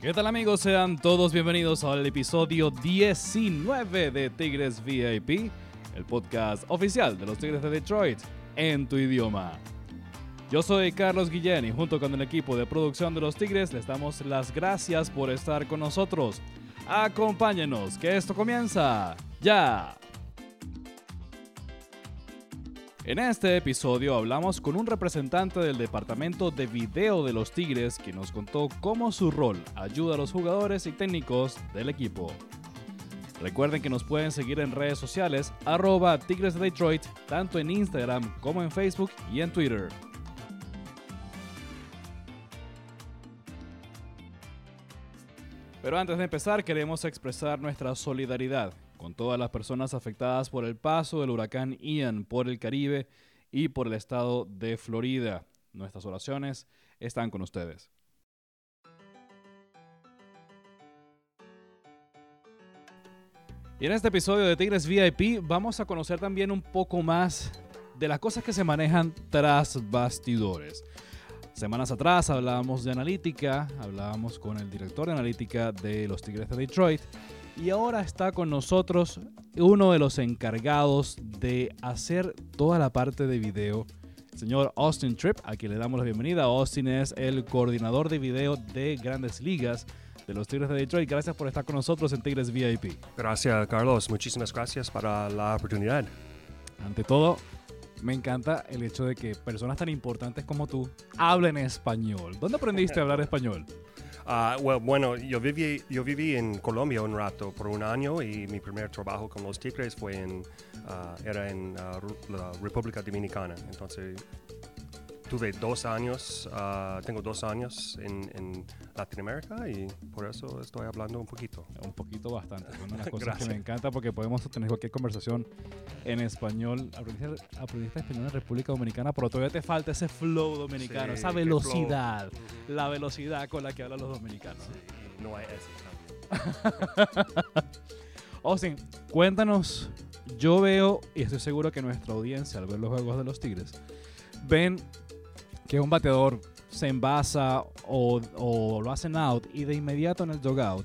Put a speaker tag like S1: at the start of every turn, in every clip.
S1: ¿Qué tal amigos? Sean todos bienvenidos al episodio 19 de Tigres VIP, el podcast oficial de los Tigres de Detroit en tu idioma. Yo soy Carlos Guillén y junto con el equipo de producción de los Tigres les damos las gracias por estar con nosotros. Acompáñenos, que esto comienza ya. En este episodio hablamos con un representante del departamento de video de los Tigres que nos contó cómo su rol ayuda a los jugadores y técnicos del equipo. Recuerden que nos pueden seguir en redes sociales arroba Tigres de Detroit, tanto en Instagram como en Facebook y en Twitter. Pero antes de empezar queremos expresar nuestra solidaridad con todas las personas afectadas por el paso del huracán Ian por el Caribe y por el estado de Florida. Nuestras oraciones están con ustedes. Y en este episodio de Tigres VIP vamos a conocer también un poco más de las cosas que se manejan tras bastidores. Semanas atrás hablábamos de analítica, hablábamos con el director de analítica de los Tigres de Detroit y ahora está con nosotros uno de los encargados de hacer toda la parte de video, el señor Austin Tripp, a quien le damos la bienvenida. Austin es el coordinador de video de Grandes Ligas de los Tigres de Detroit. Gracias por estar con nosotros en Tigres VIP.
S2: Gracias, Carlos. Muchísimas gracias para la oportunidad.
S1: Ante todo, me encanta el hecho de que personas tan importantes como tú hablen español. ¿Dónde aprendiste a hablar español?
S2: Uh, bueno, yo viví, yo viví en Colombia un rato por un año y mi primer trabajo con los Tigres fue en, uh, era en uh, la República Dominicana. Entonces tuve dos años, tengo dos años en, en, Latinoamérica y por eso estoy hablando un poquito.
S1: Un poquito bastante. Una de las cosas que me encanta porque podemos tener cualquier conversación en español. Aprendiste, español en República Dominicana, pero todavía te falta ese flow dominicano, esa velocidad, la velocidad con la que hablan los dominicanos.
S2: Sí, no hay
S1: eso Austin, cuéntanos. Yo veo, y estoy seguro que nuestra audiencia al ver los juegos de los Tigres, ven que un bateador se envasa o, o, lo hacen out y de inmediato en el dugout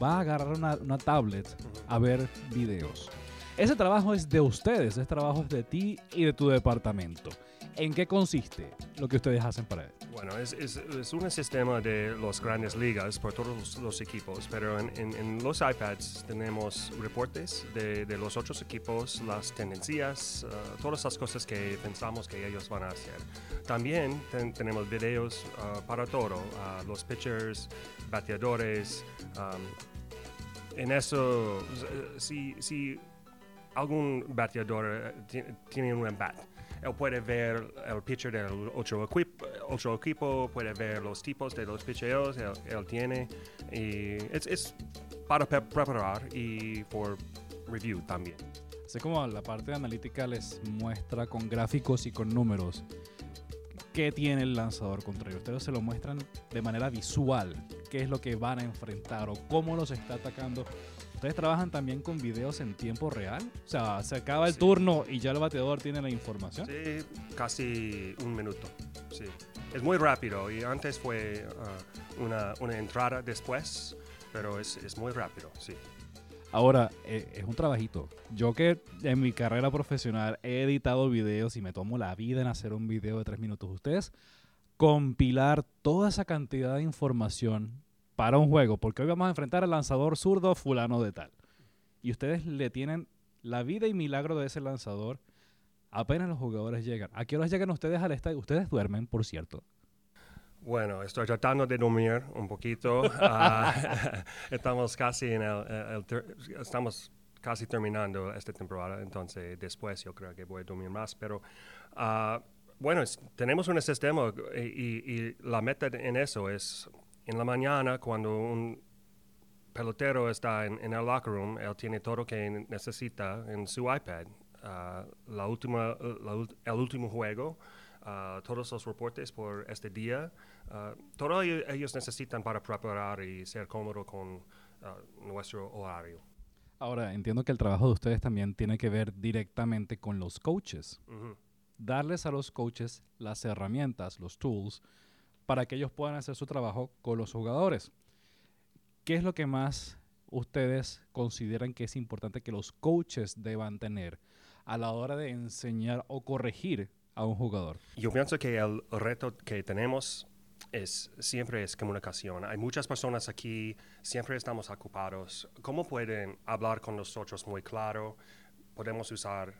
S1: va a agarrar una, una tablet a ver videos. Ese trabajo es de ustedes, ese trabajo es de ti y de tu departamento. ¿En qué consiste lo que ustedes hacen para él?
S2: Bueno, es, es, es un sistema de las grandes ligas por todos los, equipos, pero en, los iPads tenemos reportes de, los otros equipos, las tendencias, uh, todas las cosas que pensamos que ellos van a hacer. También ten, tenemos videos uh, para todo, uh, los pitchers, bateadores. Um, en eso, si, si algún bateador tiene un bat, él puede ver el pitcher del otro equipo, otro equipo puede ver los tipos de los pitcheos él, él tiene. Y es, es para preparar y por review también.
S1: Sé como la parte analítica les muestra con gráficos y con números qué tiene el lanzador contra ellos. Ustedes se lo muestran de manera visual, qué es lo que van a enfrentar o cómo los está atacando ¿Ustedes trabajan también con videos en tiempo real? O sea, se acaba el sí. turno y ya el bateador tiene la información.
S2: Sí, casi un minuto. Sí. Es muy rápido y antes fue uh, una, una, entrada después, pero es, es muy rápido, sí.
S1: Ahora, eh, es un trabajito. Yo que en mi carrera profesional he editado videos y me tomo la vida en hacer un video de tres minutos. Ustedes compilar toda esa cantidad de información para un juego, porque hoy vamos a enfrentar al lanzador zurdo fulano de tal. Y ustedes le tienen la vida y milagro de ese lanzador apenas los jugadores llegan. ¿A qué horas llegan ustedes al estadio? Ustedes duermen, por cierto.
S2: Bueno, estoy tratando de dormir un poquito. uh, estamos casi en el, estamos casi terminando esta temporada, entonces después yo creo que voy a dormir más. Pero uh, bueno, es, tenemos un sistema y, y, y la meta en eso es en la mañana cuando un pelotero está en, en, el locker room, él tiene todo lo que necesita en su iPad. Uh, la última, la, el último juego, uh, todos los reportes por este día, uh, todo ellos necesitan para preparar y ser cómodo con nuestro horario.
S1: Ahora, entiendo que el trabajo de ustedes también tiene que ver directamente con los coaches. Uh -huh. Darles a los coaches las herramientas, los tools, para que ellos puedan hacer su trabajo con los jugadores. ¿qué es lo que más ustedes consideran que es importante que los coaches deban tener a la hora de enseñar o corregir a un jugador?
S2: Yo pienso que el reto que tenemos es siempre es comunicación. Hay muchas personas aquí, siempre estamos ocupados. ¿Cómo pueden hablar con nosotros muy claro? Podemos usar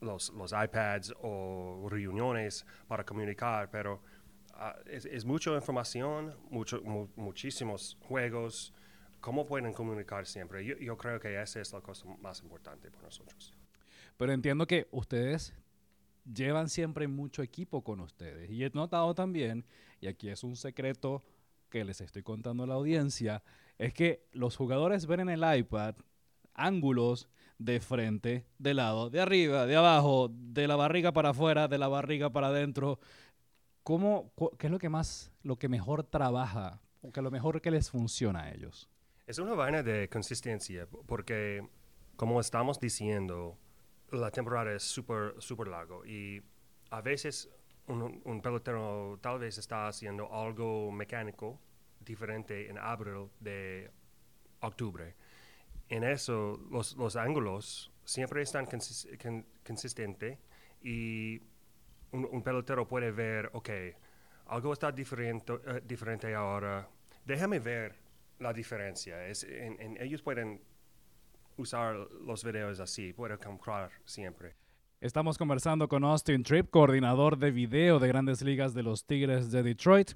S2: los, los iPads o reuniones para comunicar, pero ah, es, es, mucha información, mucho, mu muchísimos juegos. ¿Cómo pueden comunicar siempre? Yo, yo creo que esa es la cosa más importante para nosotros.
S1: Pero entiendo que ustedes llevan siempre mucho equipo con ustedes. Y he notado también, y aquí es un secreto que les estoy contando a la audiencia, es que los jugadores ven en el iPad ángulos de frente, de lado, de arriba, de abajo, de la barriga para afuera, de la barriga para adentro. ¿Cómo, ¿Qué es lo que más, lo que mejor trabaja, o que lo mejor que les funciona a ellos?
S2: Es una vaina de consistencia, porque como estamos diciendo, la temporada es súper, súper largo y a veces un, un, pelotero tal vez está haciendo algo mecánico diferente en abril de octubre. En eso, los, los ángulos siempre están consis con, consistentes y un, pelotero puede ver, ok, algo está diferente, uh, diferente ahora, déjame ver la diferencia. Es, ellos pueden usar los videos así, puede comprar siempre.
S1: Estamos conversando con Austin Tripp, coordinador de video de grandes ligas de los Tigres de Detroit.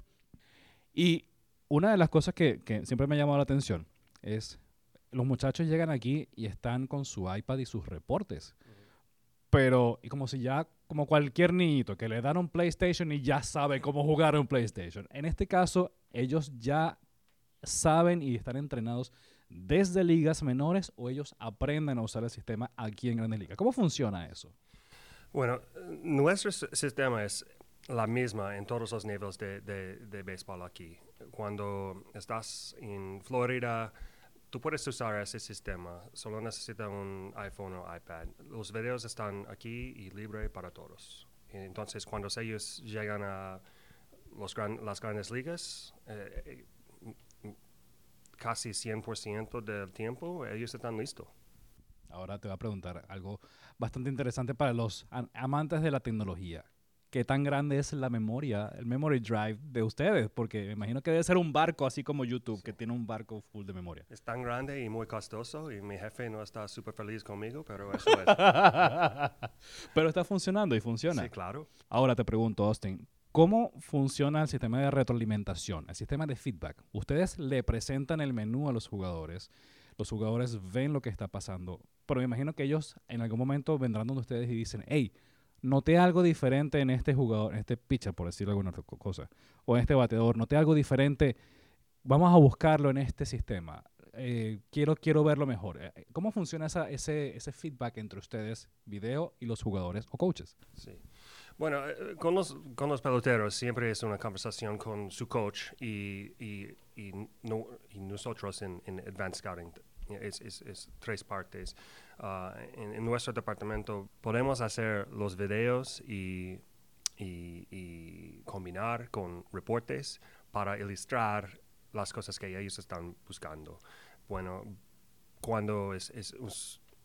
S1: Y una de las cosas que, que siempre me ha llamado la atención es, los muchachos llegan aquí y están con su iPad y sus reportes. Pero, y como si ya, como cualquier niñito que le dan un PlayStation y ya sabe cómo jugar un PlayStation. En este caso, ellos ya saben y están entrenados desde ligas menores o ellos aprenden a usar el sistema aquí en Grandes Ligas? ¿Cómo funciona eso?
S2: Bueno, nuestro sistema es la misma en todos los niveles de, de, de béisbol aquí. Cuando estás en Florida, tú puedes usar ese sistema, solo necesitas un iPhone o iPad. Los videos están aquí y libre para todos. Entonces, cuando ellos llegan a los gran, las grandes ligas, eh, casi 100% del tiempo, ellos están listos.
S1: Ahora te voy a preguntar algo bastante interesante para los amantes de la tecnología. ¿Qué tan grande es la memoria, el memory drive de ustedes? Porque me imagino que debe ser un barco así como YouTube, sí. que tiene un barco full de memoria.
S2: Es tan grande y muy costoso y mi jefe no está súper feliz conmigo, pero eso es.
S1: pero está funcionando y funciona.
S2: Sí, claro.
S1: Ahora te pregunto, Austin, ¿Cómo funciona el sistema de retroalimentación, el sistema de feedback? Ustedes le presentan el menú a los jugadores, los jugadores ven lo que está pasando, pero me imagino que ellos en algún momento vendrán donde ustedes y dicen, hey, noté algo diferente en este jugador, en este pitcher, por decirlo alguna cosa, o en este bateador, noté algo diferente, vamos a buscarlo en este sistema. Eh, quiero, quiero verlo mejor. Eh, ¿Cómo funciona ese, ese feedback entre ustedes, video, y los jugadores o coaches?
S2: Sí. Bueno, eh, con los, con los peloteros siempre es una conversación con su coach y, y, y, no, y nosotros en, en, Advanced Scouting. Es, es, es tres partes. Uh, en, nuestro departamento podemos hacer los videos y, y, combinar con reportes para ilustrar las cosas que ellos están buscando. Bueno, cuando es, es,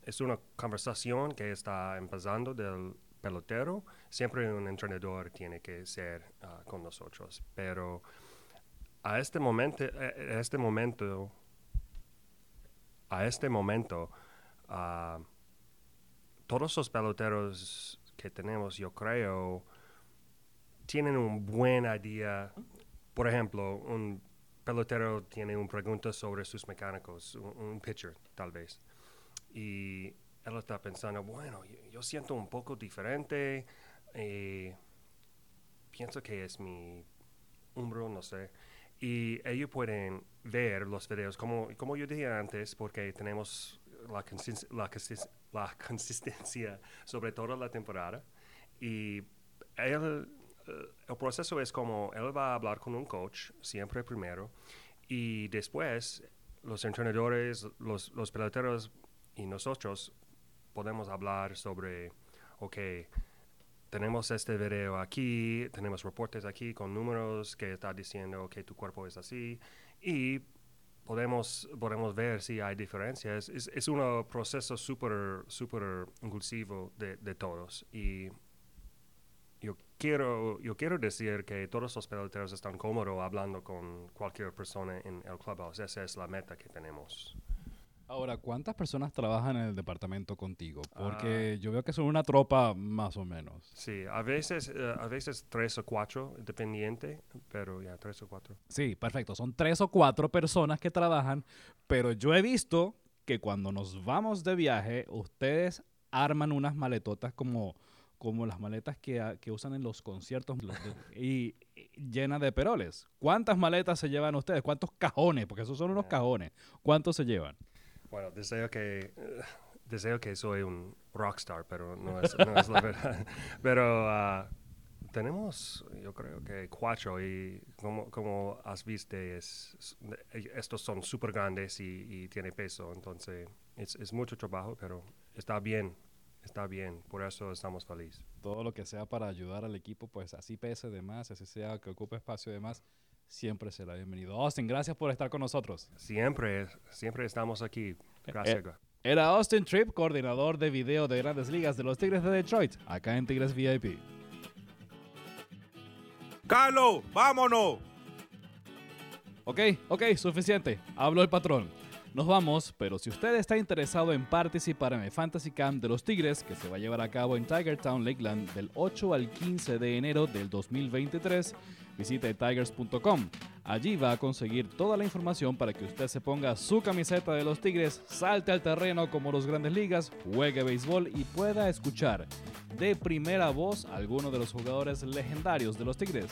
S2: es una conversación que está empezando del pelotero, siempre un entrenador tiene que ser uh, con nosotros. Pero a este momento, a este momento, a este momento, todos los peloteros que tenemos, yo creo, tienen un buen idea. Por ejemplo, un pelotero tiene una pregunta sobre sus mecánicos, un, pitcher tal vez. Y él está pensando, bueno, yo, yo siento un poco diferente, eh, pienso que es mi hombro, no sé. Y ellos pueden ver los videos, como, como yo dije antes, porque tenemos la, consist la, consist la consistencia sobre toda la temporada. Y él, uh, el proceso es como él va a hablar con un coach, siempre primero, y después los entrenadores, los, los peloteros y nosotros podemos hablar sobre, ok, tenemos este video aquí, tenemos reportes aquí con números que está diciendo que tu cuerpo es así y podemos, podemos ver si hay diferencias. Es, es un proceso súper super inclusivo de, de todos y yo quiero, yo quiero decir que todos los peloteros están cómodos hablando con cualquier persona en el clubhouse. Esa es la meta que tenemos.
S1: Ahora, ¿cuántas personas trabajan en el departamento contigo? Porque ah. yo veo que son una tropa más o menos.
S2: Sí, a veces, eh, a veces tres o cuatro, dependiente, pero ya tres o cuatro.
S1: Sí, perfecto. Son tres o cuatro personas que trabajan, pero yo he visto que cuando nos vamos de viaje, ustedes arman unas maletotas como, como las maletas que, que usan en los conciertos y, llenas de peroles. ¿Cuántas maletas se llevan ustedes? ¿Cuántos cajones? Porque esos son unos cajones. ¿Cuántos se llevan?
S2: Bueno, deseo que, deseo que soy un rockstar, pero no es, no es la verdad. Pero uh, tenemos, yo creo que cuatro y como, como has visto, es, estos son súper grandes y, y tienen peso, entonces es, es mucho trabajo, pero está bien, está bien, por eso estamos felices.
S1: Todo lo que sea para ayudar al equipo, pues así pese de más, así sea que ocupe espacio de más, siempre será bienvenido. Austin, gracias por estar con nosotros.
S2: Siempre, siempre estamos aquí. Gracias. Eh,
S1: era Austin Tripp, coordinador de video de grandes ligas de los Tigres de Detroit, acá en Tigres VIP.
S3: Carlos, vámonos.
S1: Ok, ok, suficiente. Hablo el patrón. Nos vamos, pero si usted está interesado en participar en el Fantasy Camp de los Tigres, que se va a llevar a cabo en Tiger Town Lakeland del 8 al 15 de enero del 2023, visite tigers.com. Allí va a conseguir toda la información para que usted se ponga su camiseta de los Tigres, salte al terreno como los grandes ligas, juegue béisbol y pueda escuchar de primera voz a algunos de los jugadores legendarios de los Tigres.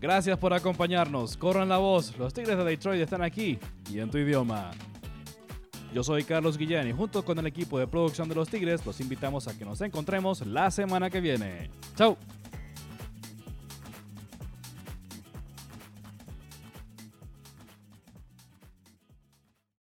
S1: Gracias por acompañarnos. Corran la voz. Los Tigres de Detroit están aquí y en tu idioma. Yo soy Carlos Guillén y junto con el equipo de producción de los Tigres los invitamos a que nos encontremos la semana que viene. ¡Chao!